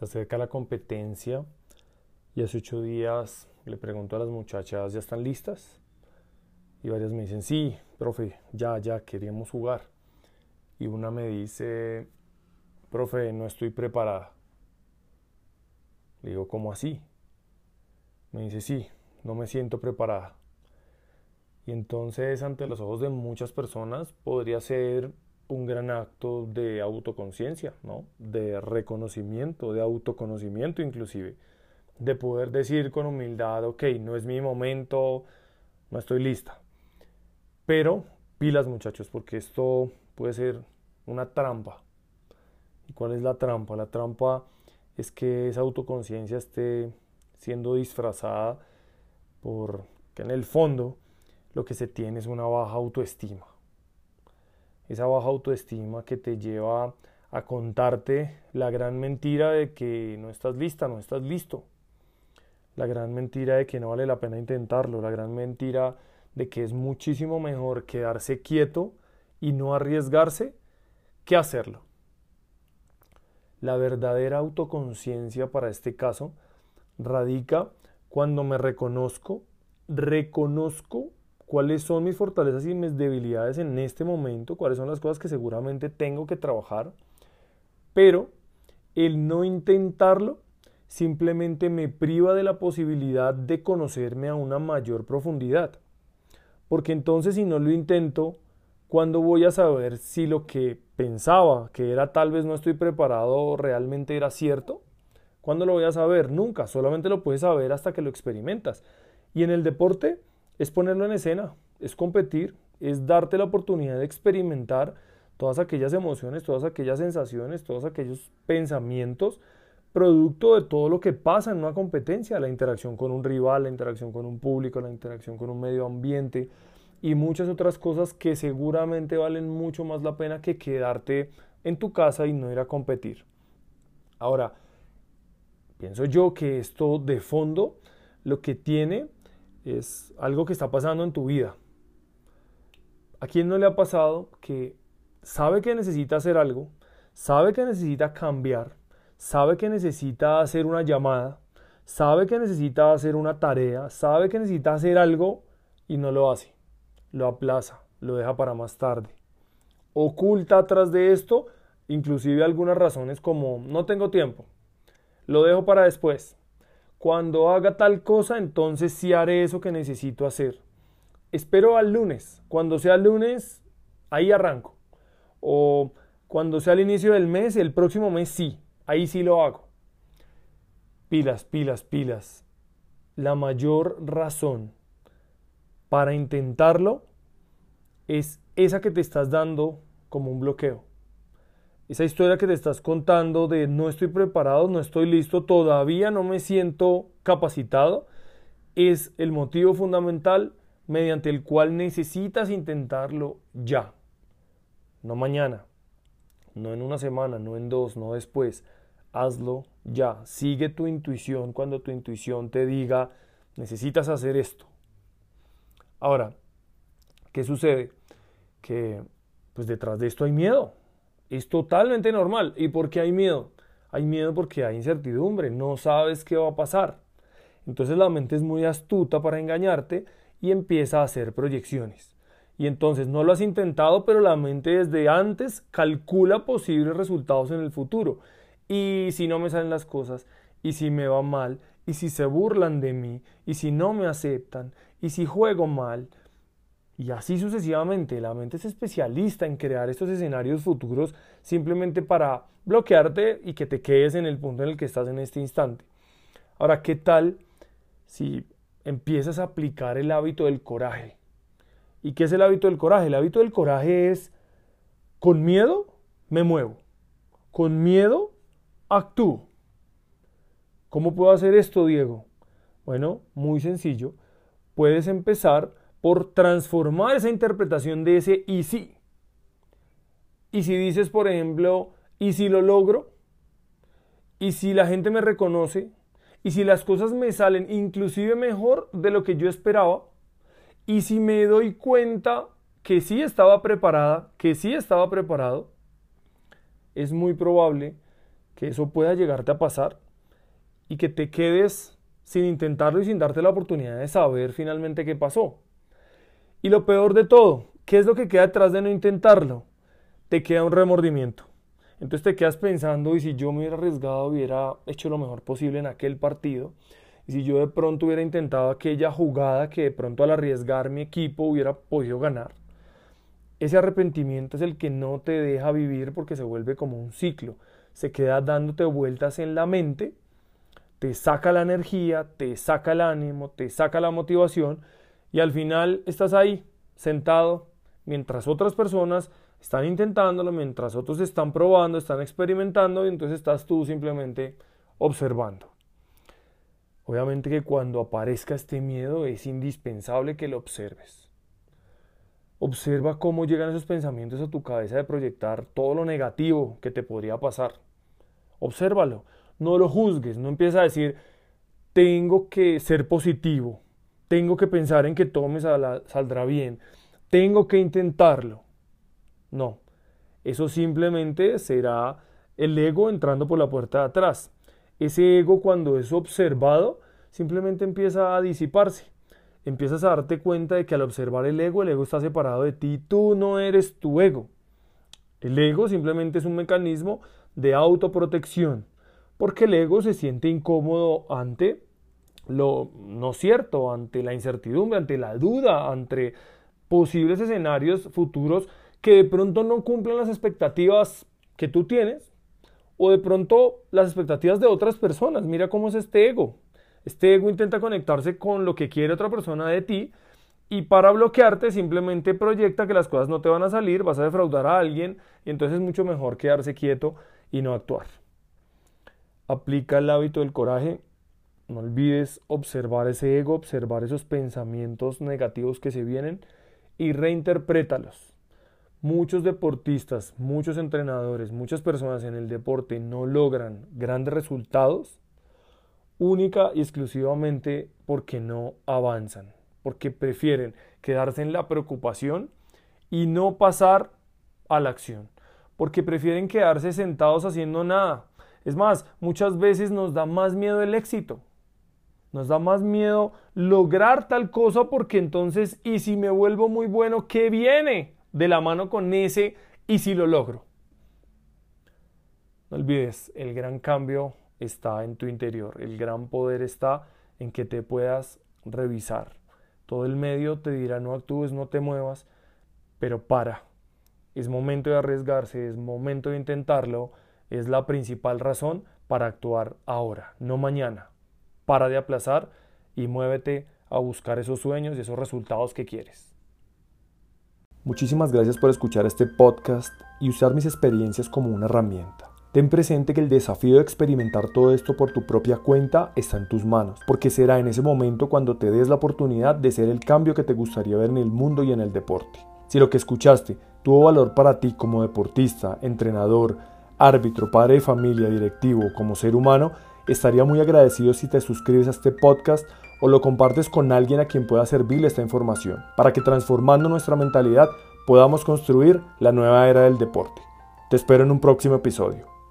Se acerca la competencia y hace ocho días le pregunto a las muchachas, ¿ya están listas? Y varias me dicen, sí, profe, ya, ya, queríamos jugar. Y una me dice, profe, no estoy preparada. Le digo, ¿cómo así? Me dice, sí, no me siento preparada. Y entonces, ante los ojos de muchas personas, podría ser un gran acto de autoconciencia, ¿no? De reconocimiento, de autoconocimiento inclusive, de poder decir con humildad, ok, no es mi momento, no estoy lista. Pero pilas muchachos, porque esto puede ser una trampa. ¿Y cuál es la trampa? La trampa es que esa autoconciencia esté siendo disfrazada por que en el fondo lo que se tiene es una baja autoestima esa baja autoestima que te lleva a contarte la gran mentira de que no estás lista, no estás listo. La gran mentira de que no vale la pena intentarlo, la gran mentira de que es muchísimo mejor quedarse quieto y no arriesgarse que hacerlo. La verdadera autoconciencia para este caso radica cuando me reconozco, reconozco cuáles son mis fortalezas y mis debilidades en este momento, cuáles son las cosas que seguramente tengo que trabajar, pero el no intentarlo simplemente me priva de la posibilidad de conocerme a una mayor profundidad. Porque entonces si no lo intento, ¿cuándo voy a saber si lo que pensaba que era tal vez no estoy preparado realmente era cierto? ¿Cuándo lo voy a saber? Nunca, solamente lo puedes saber hasta que lo experimentas. Y en el deporte, es ponerlo en escena, es competir, es darte la oportunidad de experimentar todas aquellas emociones, todas aquellas sensaciones, todos aquellos pensamientos, producto de todo lo que pasa en una competencia, la interacción con un rival, la interacción con un público, la interacción con un medio ambiente y muchas otras cosas que seguramente valen mucho más la pena que quedarte en tu casa y no ir a competir. Ahora, pienso yo que esto de fondo lo que tiene es algo que está pasando en tu vida. ¿A quién no le ha pasado que sabe que necesita hacer algo, sabe que necesita cambiar, sabe que necesita hacer una llamada, sabe que necesita hacer una tarea, sabe que necesita hacer algo y no lo hace? Lo aplaza, lo deja para más tarde. Oculta atrás de esto inclusive algunas razones como no tengo tiempo, lo dejo para después, cuando haga tal cosa, entonces sí haré eso que necesito hacer. Espero al lunes. Cuando sea el lunes, ahí arranco. O cuando sea el inicio del mes, el próximo mes sí. Ahí sí lo hago. Pilas, pilas, pilas. La mayor razón para intentarlo es esa que te estás dando como un bloqueo esa historia que te estás contando de no estoy preparado, no estoy listo, todavía no me siento capacitado, es el motivo fundamental mediante el cual necesitas intentarlo ya, no mañana, no en una semana, no en dos, no después. Hazlo ya. Sigue tu intuición cuando tu intuición te diga, necesitas hacer esto. Ahora, ¿qué sucede? Que pues detrás de esto hay miedo. Es totalmente normal. ¿Y por qué hay miedo? Hay miedo porque hay incertidumbre, no sabes qué va a pasar. Entonces la mente es muy astuta para engañarte y empieza a hacer proyecciones. Y entonces no lo has intentado, pero la mente desde antes calcula posibles resultados en el futuro. Y si no me salen las cosas, y si me va mal, y si se burlan de mí, y si no me aceptan, y si juego mal, y así sucesivamente, la mente es especialista en crear estos escenarios futuros simplemente para bloquearte y que te quedes en el punto en el que estás en este instante. Ahora, ¿qué tal si empiezas a aplicar el hábito del coraje? ¿Y qué es el hábito del coraje? El hábito del coraje es, con miedo me muevo, con miedo actúo. ¿Cómo puedo hacer esto, Diego? Bueno, muy sencillo. Puedes empezar por transformar esa interpretación de ese y sí. Y si dices, por ejemplo, ¿y si lo logro? ¿Y si la gente me reconoce? ¿Y si las cosas me salen inclusive mejor de lo que yo esperaba? ¿Y si me doy cuenta que sí estaba preparada, que sí estaba preparado? Es muy probable que eso pueda llegarte a pasar y que te quedes sin intentarlo y sin darte la oportunidad de saber finalmente qué pasó. Y lo peor de todo, ¿qué es lo que queda detrás de no intentarlo? Te queda un remordimiento. Entonces te quedas pensando, y si yo me hubiera arriesgado, hubiera hecho lo mejor posible en aquel partido, y si yo de pronto hubiera intentado aquella jugada que de pronto al arriesgar mi equipo hubiera podido ganar. Ese arrepentimiento es el que no te deja vivir porque se vuelve como un ciclo. Se queda dándote vueltas en la mente, te saca la energía, te saca el ánimo, te saca la motivación y al final estás ahí, sentado, mientras otras personas están intentándolo, mientras otros están probando, están experimentando y entonces estás tú simplemente observando. Obviamente que cuando aparezca este miedo es indispensable que lo observes. Observa cómo llegan esos pensamientos a tu cabeza de proyectar todo lo negativo que te podría pasar. Obsérvalo, no lo juzgues, no empieces a decir, tengo que ser positivo, tengo que pensar en que todo me saldrá bien, tengo que intentarlo. No, eso simplemente será el ego entrando por la puerta de atrás. Ese ego cuando es observado simplemente empieza a disiparse. Empiezas a darte cuenta de que al observar el ego, el ego está separado de ti, tú no eres tu ego. El ego simplemente es un mecanismo de autoprotección, porque el ego se siente incómodo ante lo no cierto, ante la incertidumbre, ante la duda, ante posibles escenarios futuros que de pronto no cumplen las expectativas que tú tienes o de pronto las expectativas de otras personas. Mira cómo es este ego. Este ego intenta conectarse con lo que quiere otra persona de ti y para bloquearte simplemente proyecta que las cosas no te van a salir, vas a defraudar a alguien y entonces es mucho mejor quedarse quieto y no actuar. Aplica el hábito del coraje. No olvides observar ese ego, observar esos pensamientos negativos que se vienen y reinterprétalos. Muchos deportistas, muchos entrenadores, muchas personas en el deporte no logran grandes resultados única y exclusivamente porque no avanzan, porque prefieren quedarse en la preocupación y no pasar a la acción, porque prefieren quedarse sentados haciendo nada. Es más, muchas veces nos da más miedo el éxito, nos da más miedo lograr tal cosa porque entonces, ¿y si me vuelvo muy bueno, qué viene? de la mano con ese y si lo logro. No olvides, el gran cambio está en tu interior, el gran poder está en que te puedas revisar. Todo el medio te dirá no actúes, no te muevas, pero para. Es momento de arriesgarse, es momento de intentarlo, es la principal razón para actuar ahora, no mañana. Para de aplazar y muévete a buscar esos sueños y esos resultados que quieres. Muchísimas gracias por escuchar este podcast y usar mis experiencias como una herramienta. Ten presente que el desafío de experimentar todo esto por tu propia cuenta está en tus manos, porque será en ese momento cuando te des la oportunidad de ser el cambio que te gustaría ver en el mundo y en el deporte. Si lo que escuchaste tuvo valor para ti como deportista, entrenador, árbitro, padre de familia, directivo, como ser humano, estaría muy agradecido si te suscribes a este podcast o lo compartes con alguien a quien pueda servirle esta información, para que transformando nuestra mentalidad podamos construir la nueva era del deporte. Te espero en un próximo episodio.